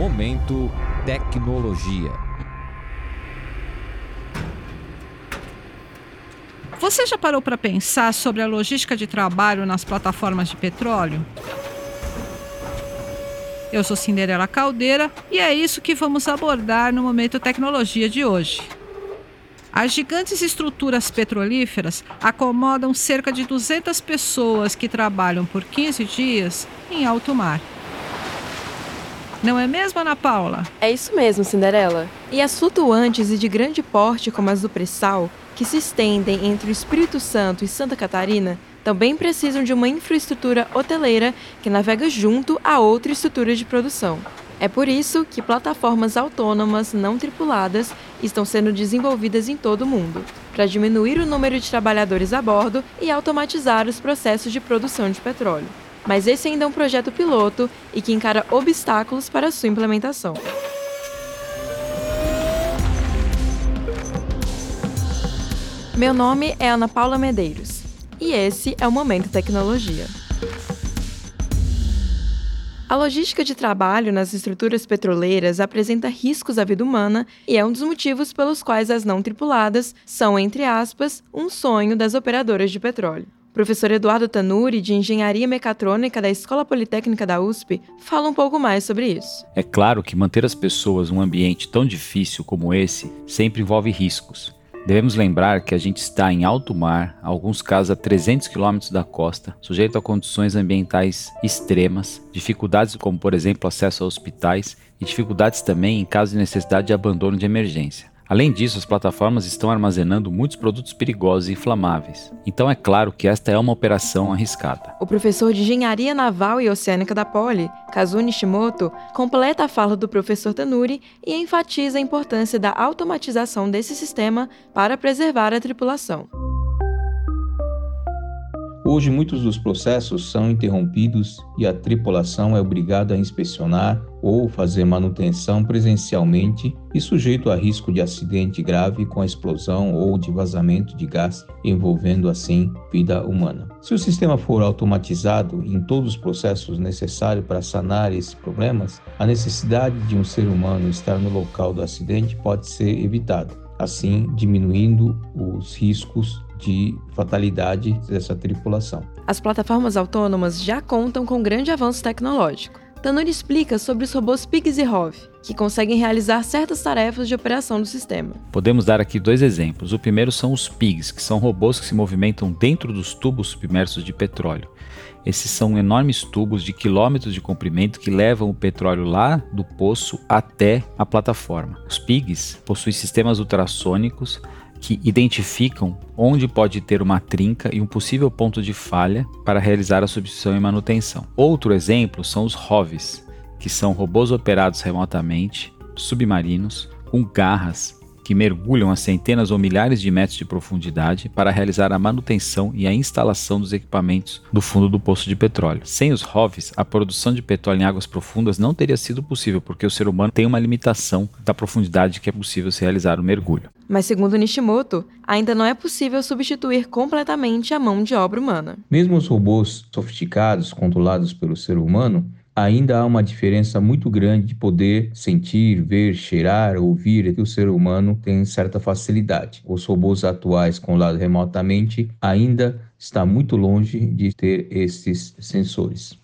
Momento Tecnologia. Você já parou para pensar sobre a logística de trabalho nas plataformas de petróleo? Eu sou Cinderela Caldeira e é isso que vamos abordar no Momento Tecnologia de hoje. As gigantes estruturas petrolíferas acomodam cerca de 200 pessoas que trabalham por 15 dias em alto mar. Não é mesmo, Ana Paula? É isso mesmo, Cinderela. E as flutuantes e de grande porte, como as do pré-sal, que se estendem entre o Espírito Santo e Santa Catarina, também precisam de uma infraestrutura hoteleira que navega junto a outra estrutura de produção. É por isso que plataformas autônomas não tripuladas estão sendo desenvolvidas em todo o mundo, para diminuir o número de trabalhadores a bordo e automatizar os processos de produção de petróleo mas esse ainda é um projeto piloto e que encara obstáculos para sua implementação. Meu nome é Ana Paula Medeiros e esse é o Momento Tecnologia. A logística de trabalho nas estruturas petroleiras apresenta riscos à vida humana e é um dos motivos pelos quais as não tripuladas são, entre aspas, um sonho das operadoras de petróleo. Professor Eduardo Tanuri, de Engenharia Mecatrônica da Escola Politécnica da USP, fala um pouco mais sobre isso. É claro que manter as pessoas num ambiente tão difícil como esse sempre envolve riscos. Devemos lembrar que a gente está em alto mar, alguns casos a 300 quilômetros da costa, sujeito a condições ambientais extremas, dificuldades como, por exemplo, acesso a hospitais e dificuldades também em caso de necessidade de abandono de emergência. Além disso, as plataformas estão armazenando muitos produtos perigosos e inflamáveis. Então é claro que esta é uma operação arriscada. O professor de Engenharia Naval e Oceânica da Poli, Kazu Nishimoto, completa a fala do professor Tanuri e enfatiza a importância da automatização desse sistema para preservar a tripulação. Hoje, muitos dos processos são interrompidos e a tripulação é obrigada a inspecionar ou fazer manutenção presencialmente e sujeito a risco de acidente grave com a explosão ou de vazamento de gás, envolvendo assim vida humana. Se o sistema for automatizado em todos os processos necessários para sanar esses problemas, a necessidade de um ser humano estar no local do acidente pode ser evitada, assim diminuindo os riscos de fatalidade dessa tripulação. As plataformas autônomas já contam com grande avanço tecnológico. Tanuri explica sobre os robôs Pigs e Hov, que conseguem realizar certas tarefas de operação do sistema. Podemos dar aqui dois exemplos. O primeiro são os Pigs, que são robôs que se movimentam dentro dos tubos submersos de petróleo. Esses são enormes tubos de quilômetros de comprimento que levam o petróleo lá do poço até a plataforma. Os Pigs possuem sistemas ultrassônicos que identificam onde pode ter uma trinca e um possível ponto de falha para realizar a substituição e manutenção. Outro exemplo são os ROVs, que são robôs operados remotamente, submarinos, com garras que mergulham a centenas ou milhares de metros de profundidade para realizar a manutenção e a instalação dos equipamentos no fundo do poço de petróleo. Sem os ROVs, a produção de petróleo em águas profundas não teria sido possível, porque o ser humano tem uma limitação da profundidade que é possível se realizar o mergulho. Mas, segundo Nishimoto, ainda não é possível substituir completamente a mão de obra humana. Mesmo os robôs sofisticados controlados pelo ser humano ainda há uma diferença muito grande de poder sentir, ver, cheirar, ouvir que o ser humano tem certa facilidade. Os robôs atuais controlados remotamente ainda está muito longe de ter esses sensores.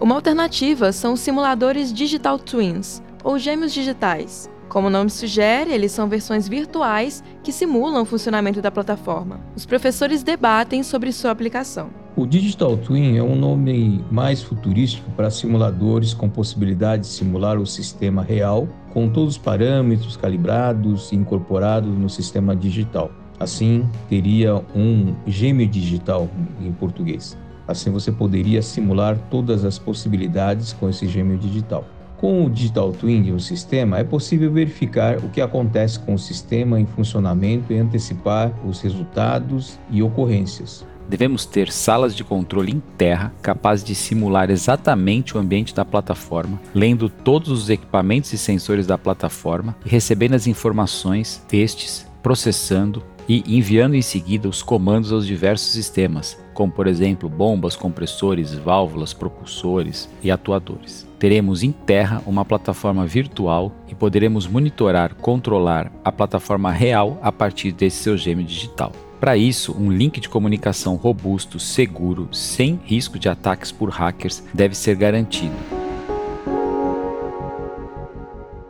Uma alternativa são os simuladores Digital Twins, ou gêmeos digitais, como o nome sugere, eles são versões virtuais que simulam o funcionamento da plataforma. Os professores debatem sobre sua aplicação. O Digital Twin é um nome mais futurístico para simuladores com possibilidade de simular o sistema real, com todos os parâmetros calibrados e incorporados no sistema digital. Assim, teria um gêmeo digital em português. Assim, você poderia simular todas as possibilidades com esse gêmeo digital. Com o Digital Twin de um sistema, é possível verificar o que acontece com o sistema em funcionamento e antecipar os resultados e ocorrências. Devemos ter salas de controle em terra capazes de simular exatamente o ambiente da plataforma, lendo todos os equipamentos e sensores da plataforma e recebendo as informações destes, processando e enviando em seguida os comandos aos diversos sistemas, como por exemplo bombas, compressores, válvulas, propulsores e atuadores. Teremos em terra uma plataforma virtual e poderemos monitorar, controlar a plataforma real a partir desse seu gêmeo digital. Para isso, um link de comunicação robusto, seguro, sem risco de ataques por hackers deve ser garantido.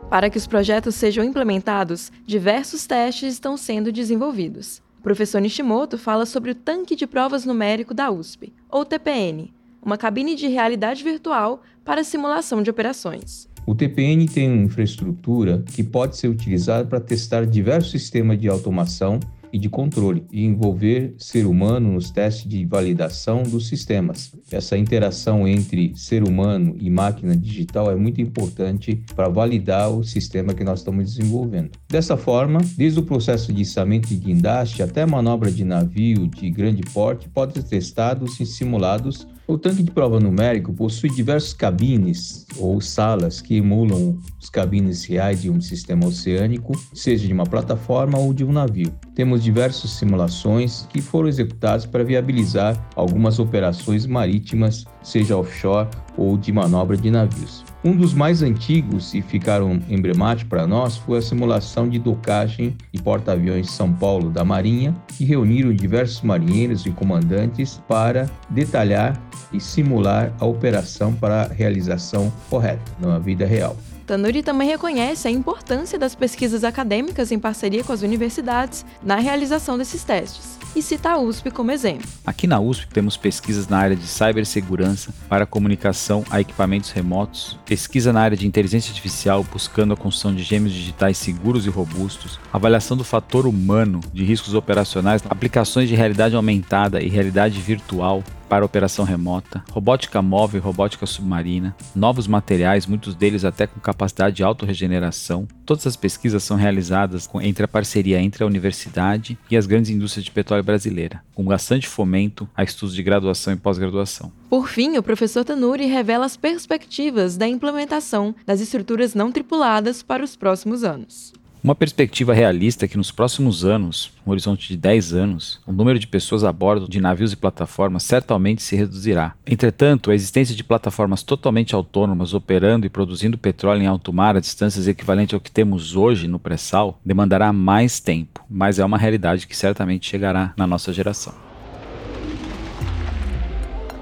Para que os projetos sejam implementados, diversos testes estão sendo desenvolvidos. O professor Nishimoto fala sobre o Tanque de Provas Numérico da USP, ou TPN, uma cabine de realidade virtual para simulação de operações. O TPN tem uma infraestrutura que pode ser utilizada para testar diversos sistemas de automação e de controle e envolver ser humano nos testes de validação dos sistemas. Essa interação entre ser humano e máquina digital é muito importante para validar o sistema que nós estamos desenvolvendo. Dessa forma, desde o processo de içamento de guindaste até manobra de navio de grande porte podem ser testados e simulados o tanque de prova numérico possui diversas cabines ou salas que emulam os cabines reais de um sistema oceânico, seja de uma plataforma ou de um navio. Temos diversas simulações que foram executadas para viabilizar algumas operações marítimas, seja offshore ou de manobra de navios. Um dos mais antigos e ficaram emblemáticos para nós foi a simulação de docagem de porta-aviões São Paulo da Marinha, que reuniram diversos marinheiros e comandantes para detalhar e simular a operação para a realização correta na vida real. Tanuri também reconhece a importância das pesquisas acadêmicas em parceria com as universidades na realização desses testes e cita a USP como exemplo. Aqui na USP temos pesquisas na área de cibersegurança para comunicação a equipamentos remotos, pesquisa na área de inteligência artificial buscando a construção de gêmeos digitais seguros e robustos, avaliação do fator humano de riscos operacionais, aplicações de realidade aumentada e realidade virtual, para operação remota, robótica móvel e robótica submarina, novos materiais, muitos deles até com capacidade de autorregeneração. Todas as pesquisas são realizadas entre a parceria entre a universidade e as grandes indústrias de petróleo brasileira, com bastante fomento a estudos de graduação e pós-graduação. Por fim, o professor Tanuri revela as perspectivas da implementação das estruturas não tripuladas para os próximos anos. Uma perspectiva realista é que nos próximos anos, um horizonte de 10 anos, o número de pessoas a bordo de navios e plataformas certamente se reduzirá. Entretanto, a existência de plataformas totalmente autônomas operando e produzindo petróleo em alto mar a distâncias equivalentes ao que temos hoje no pré-sal demandará mais tempo, mas é uma realidade que certamente chegará na nossa geração.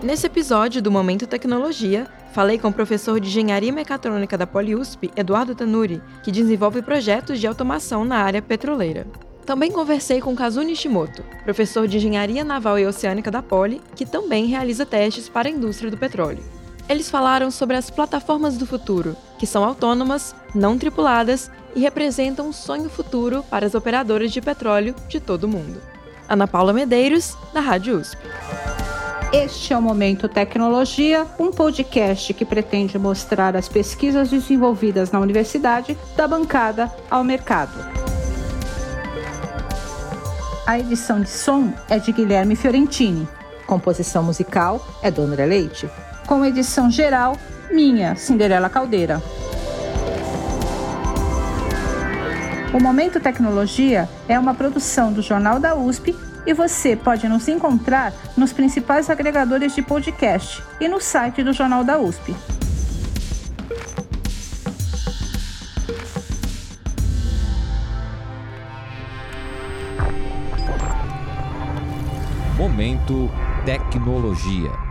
Nesse episódio do Momento Tecnologia, falei com o professor de Engenharia Mecatrônica da PoliUSP, Eduardo Tanuri, que desenvolve projetos de automação na área petroleira. Também conversei com Kazu Nishimoto, professor de Engenharia Naval e Oceânica da Poli, que também realiza testes para a indústria do petróleo. Eles falaram sobre as plataformas do futuro, que são autônomas, não tripuladas e representam um sonho futuro para as operadoras de petróleo de todo o mundo. Ana Paula Medeiros, da Rádio USP. Este é o Momento Tecnologia, um podcast que pretende mostrar as pesquisas desenvolvidas na universidade da bancada ao mercado. A edição de som é de Guilherme Fiorentini. Composição musical é do André Leite. Com edição geral, minha, Cinderela Caldeira. O Momento Tecnologia é uma produção do Jornal da USP e você pode nos encontrar nos principais agregadores de podcast e no site do Jornal da USP. Momento Tecnologia.